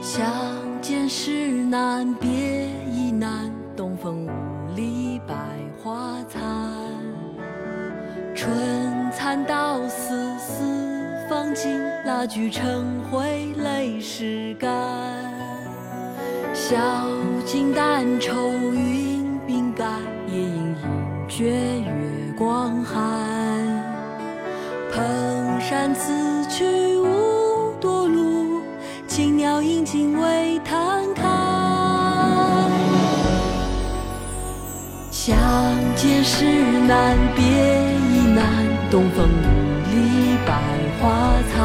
相见时难别亦难，东风无力百花残。春蚕到死丝方尽，蜡炬成灰泪始干。晓镜但愁云鬓改，夜莺应觉山此去无多路，青鸟殷勤为探看。相见时难别亦难，东风无力百花残。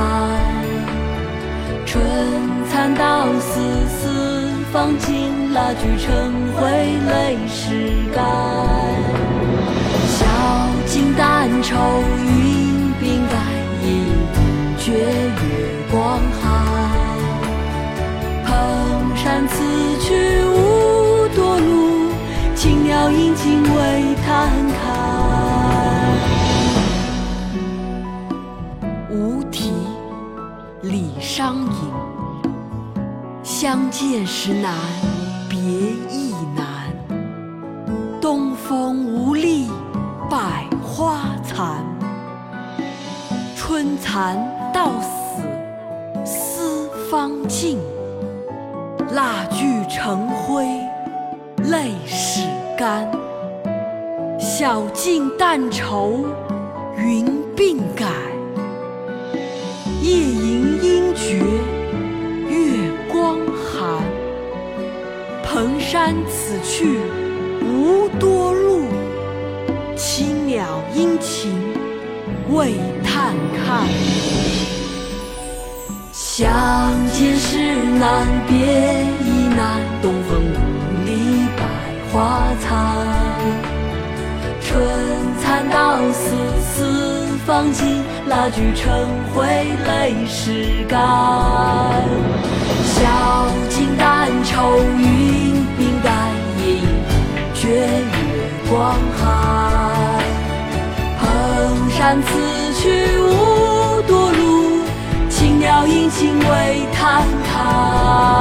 春蚕到死丝方尽，蜡炬成灰泪始干。晓镜但愁青鸟引颈为探看。无题，李商隐。相见时难，别亦难。东风无力百花残。春蚕到死丝方尽，蜡炬成干。晓镜但愁云鬓改，夜吟应觉月光寒。蓬山此去无多路，青鸟殷勤为探看。相见时难别亦难，东风无花残。春蚕到死丝方尽，蜡炬成灰泪始干。晓镜但愁云鬓改，夜莺觉月光寒。蓬山此去无多路，青鸟殷勤为探看。